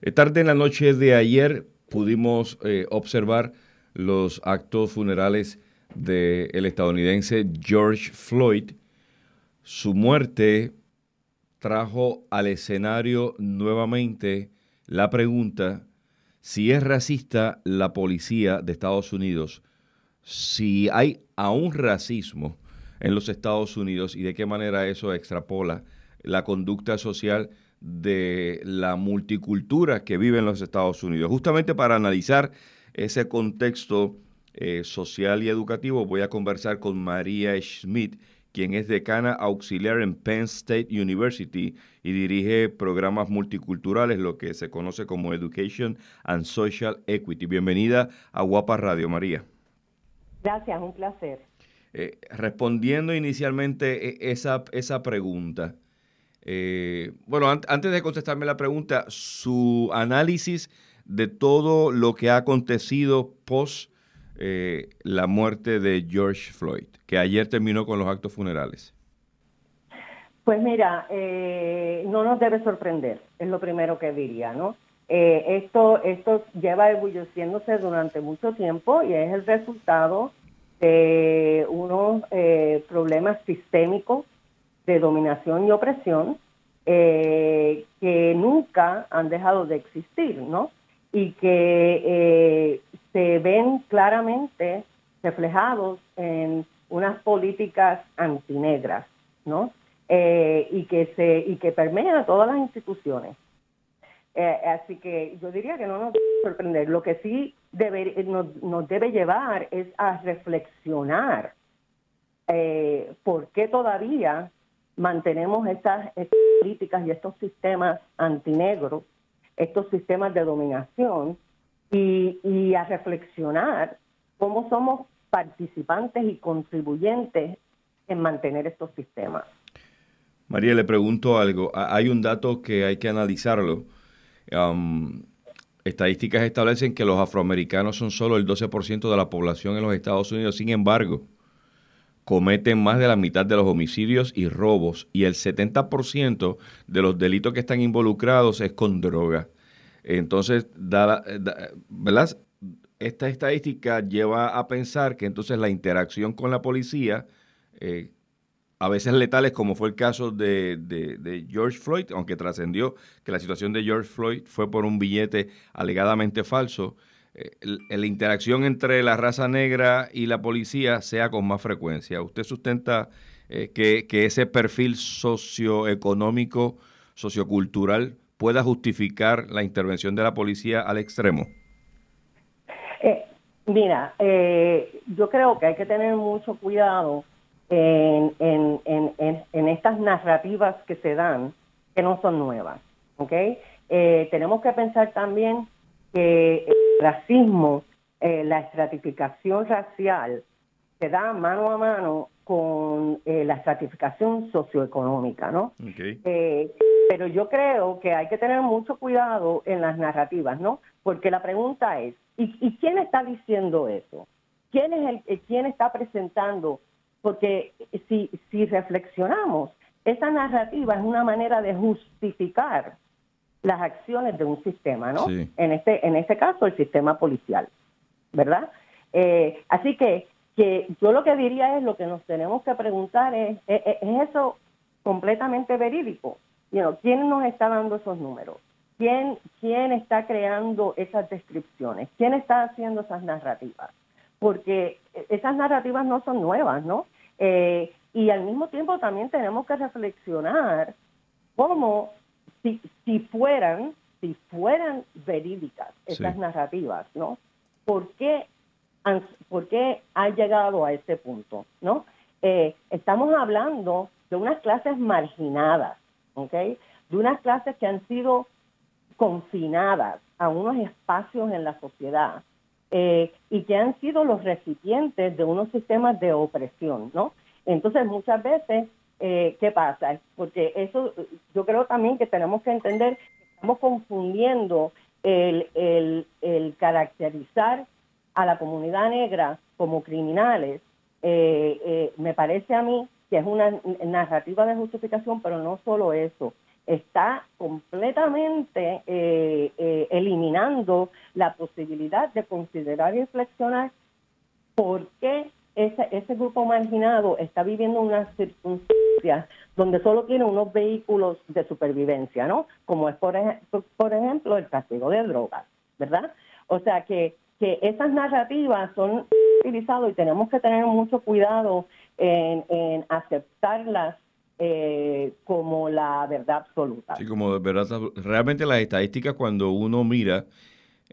Eh, tarde en la noche de ayer pudimos eh, observar los actos funerales del estadounidense George Floyd. Su muerte trajo al escenario nuevamente la pregunta si es racista la policía de Estados Unidos, si hay aún racismo en los Estados Unidos y de qué manera eso extrapola la conducta social de la multicultura que vive en los Estados Unidos. Justamente para analizar ese contexto eh, social y educativo voy a conversar con María Schmidt, quien es decana auxiliar en Penn State University y dirige programas multiculturales, lo que se conoce como Education and Social Equity. Bienvenida a Guapa Radio, María. Gracias, un placer. Eh, respondiendo inicialmente e, esa, esa pregunta, eh, bueno, antes de contestarme la pregunta, su análisis de todo lo que ha acontecido post eh, la muerte de George Floyd, que ayer terminó con los actos funerales. Pues mira, no nos debe sorprender, es lo primero que diría, ¿no? esto, esto lleva ebulleciéndose durante mucho tiempo y es el resultado de unos eh, problemas sistémicos de dominación y opresión eh, que nunca han dejado de existir, ¿no? Y que eh, se ven claramente reflejados en unas políticas antinegras, ¿no? y que se y que permean todas las instituciones. Eh, así que yo diría que no nos debe sorprender. Lo que sí debe, nos, debe llevar es a reflexionar eh, por qué todavía mantenemos estas, políticas y estos sistemas antinegros, estos sistemas de dominación, y, y a reflexionar cómo somos participantes y contribuyentes en mantener estos sistemas. María, le pregunto algo. Hay un dato que hay que analizarlo estadísticas establecen que los afroamericanos son solo el 12% de la población en los Estados Unidos. Sin embargo, cometen más de la mitad de los homicidios y robos y el 70% de los delitos que están involucrados es con droga. Entonces, ¿verdad? esta estadística lleva a pensar que entonces la interacción con la policía eh, a veces letales, como fue el caso de, George Floyd, aunque trascendió que la situación de George Floyd fue por un billete alegadamente falso, eh, la interacción entre la raza negra y la policía sea con más frecuencia. ¿Usted sustenta eh, que, ese perfil socioeconómico, sociocultural, pueda justificar la intervención de la policía al extremo? Eh, mira, yo creo que hay que tener mucho cuidado en, estas narrativas que se dan, que no son nuevas. ¿okay? Eh, tenemos que pensar también que racismo, eh, la estratificación racial, se da mano a mano con eh, la estratificación socioeconómica, ¿no? pero yo creo que hay que tener mucho cuidado en las narrativas, ¿no? Porque la pregunta es, ¿y, y quién está diciendo eso? ¿Quién es el quién está presentando porque si, si reflexionamos, esa narrativa es una manera de justificar las acciones de un sistema, ¿no? En este en este caso el sistema policial, ¿verdad? Eh, así que que yo lo que diría es lo que nos tenemos que preguntar es es, eso completamente verídico. ¿quién nos está dando esos números? ¿Quién quién está creando esas descripciones? ¿Quién está haciendo esas narrativas? porque esas narrativas no son nuevas, ¿no? Eh, y al mismo tiempo también tenemos que reflexionar cómo si, si fueran, si fueran verídicas esas narrativas, ¿no? ¿Por qué, han, ¿Por qué han llegado a ese punto, ¿no? Eh, estamos hablando de unas clases marginadas, ¿ok? De unas clases que han sido confinadas a unos espacios en la sociedad eh, y que han sido los recipientes de unos sistemas de opresión, ¿no? Entonces, muchas veces, eh, ¿qué pasa? Porque eso, yo creo también que tenemos que entender que estamos confundiendo el, el, caracterizar a la comunidad negra como criminales, eh, me parece a mí que es una narrativa de justificación, pero no solo eso, está completamente dando la posibilidad de considerar y reflexionar por qué ese, ese grupo marginado está viviendo unas circunstancias donde solo tiene unos vehículos de supervivencia, ¿no? Como es, por, por ejemplo, el castigo de drogas, ¿verdad? O sea que, que esas narrativas son utilizadas y tenemos que tener mucho cuidado en, en aceptarlas eh, como la verdad absoluta. Sí, como verdad. Realmente las estadísticas, cuando uno mira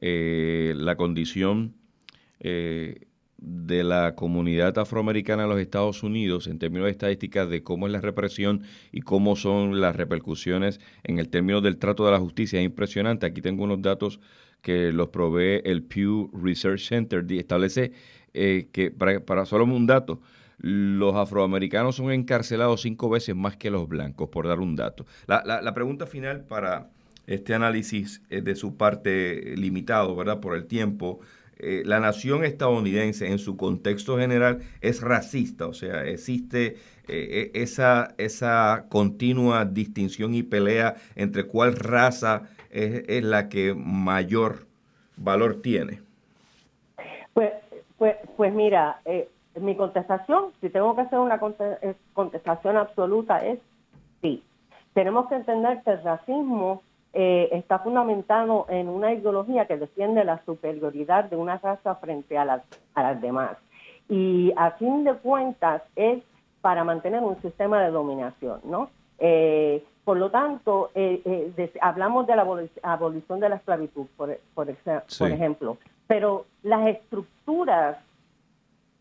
eh, la condición eh, de la comunidad afroamericana en los Estados Unidos en términos de estadísticas de cómo es la represión y cómo son las repercusiones en el término del trato de la justicia es impresionante. Aquí tengo unos datos que los provee el Pew Research Center establece que, para, para solo un dato, los afroamericanos son encarcelados cinco veces más que los blancos, por dar un dato. La, la, pregunta final para este análisis es de su parte limitado, ¿verdad? Por el tiempo. Eh, la nación estadounidense en su contexto general es racista, o sea, existe eh, e, esa, esa continua distinción y pelea entre cuál raza es, la que mayor valor tiene. Pues, pues, pues mira, eh, mi contestación, si tengo que hacer una eh, contestación absoluta, es sí. Tenemos que entender que el racismo eh, está fundamentado en una ideología que defiende la superioridad de una raza frente a las, a las demás. Y a fin de cuentas es para mantener un sistema de dominación, ¿no? Eh, por lo tanto, hablamos de la abolición de la esclavitud, por, por ejemplo, pero las estructuras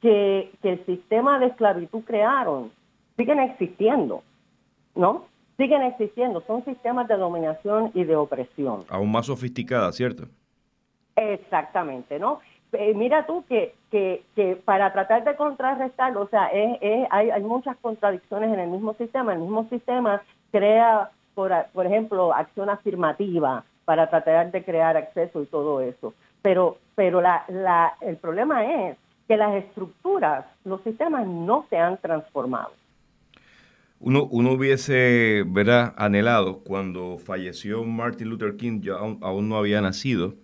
que, el sistema de esclavitud crearon siguen existiendo, ¿no? Siguen existiendo, son sistemas de dominación y de opresión. Aún más sofisticadas, ¿cierto? Exactamente, ¿no? Eh, mira tú que, que, que, para tratar de contrarrestarlo, o sea, es, hay, hay muchas contradicciones en el mismo sistema. El mismo sistema crea, por, por ejemplo, acción afirmativa para tratar de crear acceso y todo eso. Pero, pero la, la, el problema es que las estructuras, los sistemas no se han transformado. Uno, uno hubiese ¿verdad? anhelado cuando falleció Martin Luther King, yo aún, no había nacido,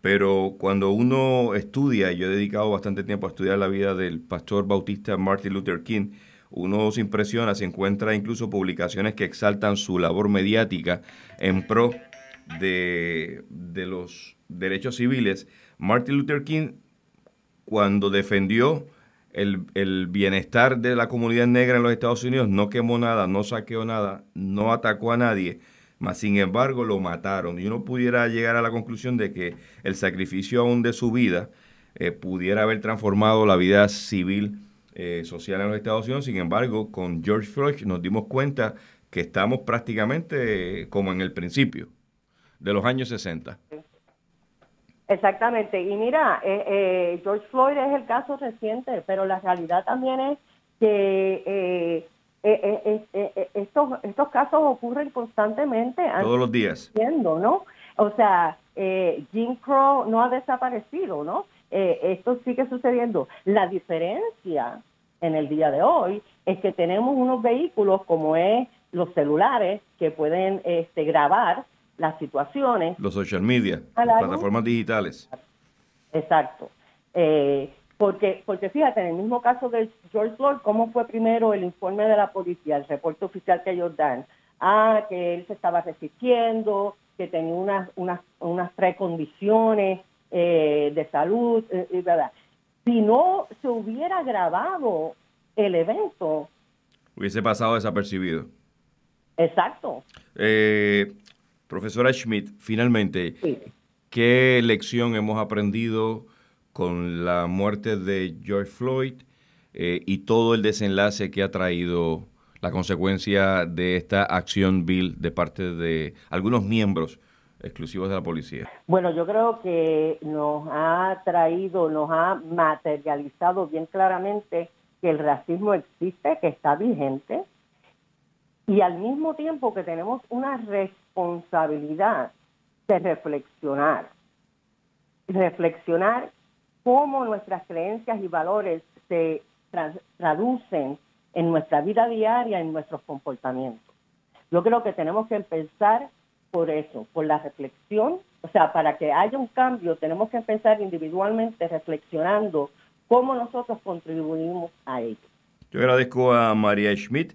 pero cuando uno estudia, y yo he dedicado bastante tiempo a estudiar la vida del pastor bautista Martin Luther King, uno se impresiona, se encuentra incluso publicaciones que exaltan su labor mediática en pro de, de los derechos civiles. Martin Luther King cuando defendió el, bienestar de la comunidad negra en los Estados Unidos, no quemó nada, no saqueó nada, no atacó a nadie, mas sin embargo lo mataron. Y uno pudiera llegar a la conclusión de que el sacrificio aún de su vida eh, pudiera haber transformado la vida civil eh, social en los Estados Unidos. Sin embargo, con George Floyd nos dimos cuenta que estamos prácticamente eh, como en el principio de los años 60. Exactamente. Y mira, eh, eh, George Floyd es el caso reciente, pero la realidad también es que eh, estos, estos casos ocurren constantemente. Todos los días. ¿no? O sea, Jim Crow no ha desaparecido, ¿no? esto sigue sucediendo. La diferencia en el día de hoy es que tenemos unos vehículos como es los celulares que pueden este, grabar las situaciones. Los social media, las plataformas digitales. Exacto. Eh, porque, porque fíjate, en el mismo caso de George Floyd, ¿cómo fue primero el informe de la policía, el reporte oficial que ellos dan? Ah, que él se estaba resistiendo, que tenía unas, unas, unas precondiciones eh, de salud, eh, y verdad. Si no se hubiera grabado el evento... Hubiese pasado desapercibido. Exacto. Eh, Profesora Schmidt, finalmente, ¿qué lección hemos aprendido con la muerte de George Floyd eh, y todo el desenlace que ha traído la consecuencia de esta acción Bill de parte de algunos miembros exclusivos de la policía? Bueno, yo creo que nos ha traído, nos ha materializado bien claramente que el racismo existe, que está vigente, y al mismo tiempo que tenemos una responsabilidad de reflexionar, reflexionar cómo nuestras creencias y valores se traducen en nuestra vida diaria, en nuestros comportamientos. Yo creo que tenemos que empezar por eso, por la reflexión O sea, para que haya un cambio tenemos que empezar individualmente reflexionando cómo nosotros contribuimos a ello. Yo agradezco a María Schmidt,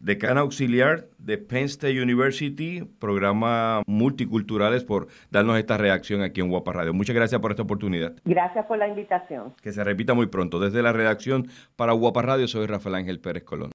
decana auxiliar de Penn State University, programa multiculturales, por darnos esta reacción aquí en Guapa Radio. Muchas gracias por esta oportunidad. Gracias por la invitación. Que se repita muy pronto. Desde la redacción para Guapa Radio, soy Rafael Ángel Pérez Colón.